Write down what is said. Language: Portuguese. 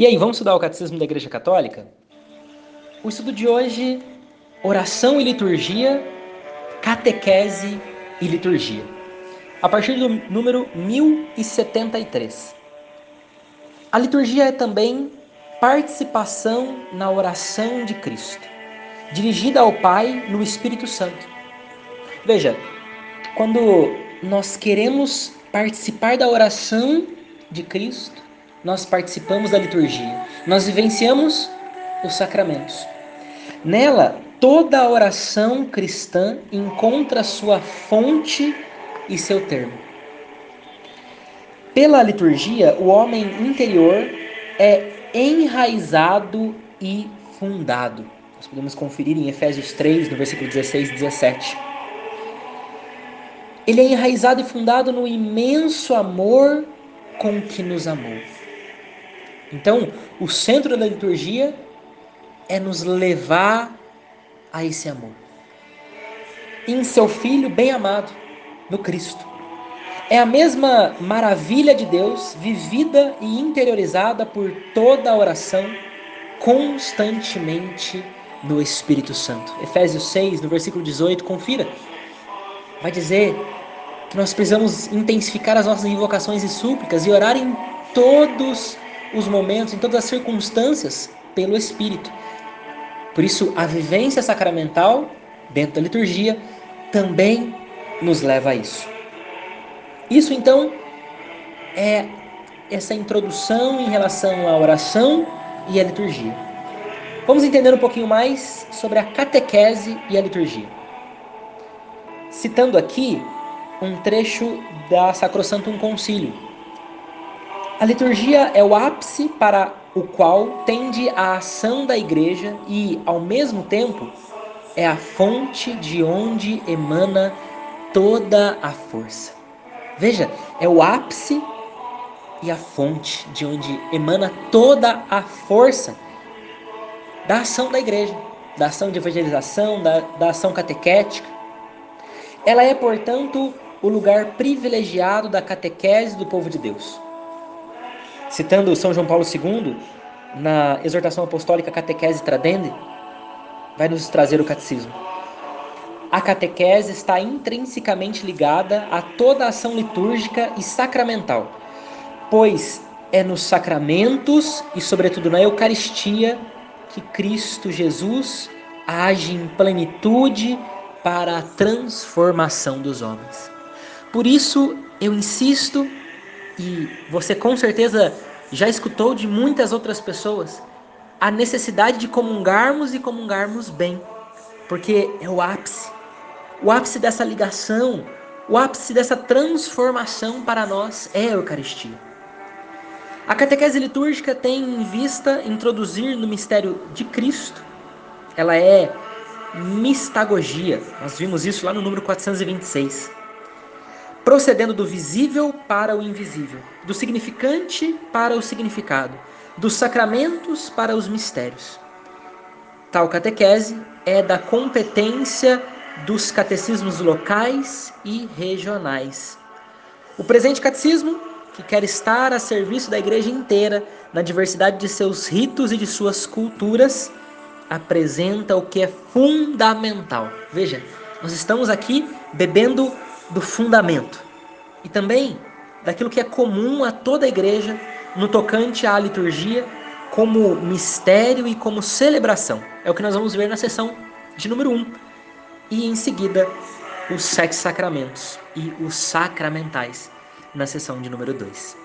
E aí, vamos estudar o Catecismo da Igreja Católica? O estudo de hoje, oração e liturgia, catequese e liturgia. A partir do número 1073. A liturgia é também participação na oração de Cristo, dirigida ao Pai no Espírito Santo. Veja, quando nós queremos participar da oração de Cristo, nós participamos da liturgia, nós vivenciamos os sacramentos. Nela, toda a oração cristã encontra sua fonte e seu termo. Pela liturgia, o homem interior é enraizado e fundado. Nós podemos conferir em Efésios 3, no versículo 16 e 17. Ele é enraizado e fundado no imenso amor com que nos amou. Então, o centro da liturgia é nos levar a esse amor. Em seu Filho bem amado, no Cristo. É a mesma maravilha de Deus vivida e interiorizada por toda a oração constantemente no Espírito Santo. Efésios 6, no versículo 18, confira. Vai dizer que nós precisamos intensificar as nossas invocações e súplicas e orar em todos os momentos, em todas as circunstâncias, pelo Espírito. Por isso, a vivência sacramental, dentro da liturgia, também nos leva a isso. Isso, então, é essa introdução em relação à oração e à liturgia. Vamos entender um pouquinho mais sobre a catequese e a liturgia. Citando aqui um trecho da Sacrosantum Concílio, a liturgia é o ápice para o qual tende a ação da igreja e, ao mesmo tempo, é a fonte de onde emana toda a força. Veja, é o ápice e a fonte de onde emana toda a força da ação da igreja, da ação de evangelização, da, da ação catequética. Ela é, portanto, o lugar privilegiado da catequese do povo de Deus. Citando São João Paulo II, na exortação apostólica Catequese Tradende, vai nos trazer o catecismo. A catequese está intrinsecamente ligada a toda a ação litúrgica e sacramental, pois é nos sacramentos e, sobretudo, na Eucaristia que Cristo Jesus age em plenitude para a transformação dos homens. Por isso, eu insisto e você com certeza já escutou de muitas outras pessoas a necessidade de comungarmos e comungarmos bem, porque é o ápice, o ápice dessa ligação, o ápice dessa transformação para nós é a Eucaristia. A catequese litúrgica tem em vista introduzir no mistério de Cristo, ela é mistagogia, nós vimos isso lá no número 426 procedendo do visível para o invisível, do significante para o significado, dos sacramentos para os mistérios. Tal catequese é da competência dos catecismos locais e regionais. O presente catecismo, que quer estar a serviço da igreja inteira na diversidade de seus ritos e de suas culturas, apresenta o que é fundamental. Veja, nós estamos aqui bebendo do fundamento e também daquilo que é comum a toda a igreja no tocante à liturgia como mistério e como celebração. É o que nós vamos ver na sessão de número 1. Um. E em seguida, os sete sacramentos e os sacramentais na sessão de número 2.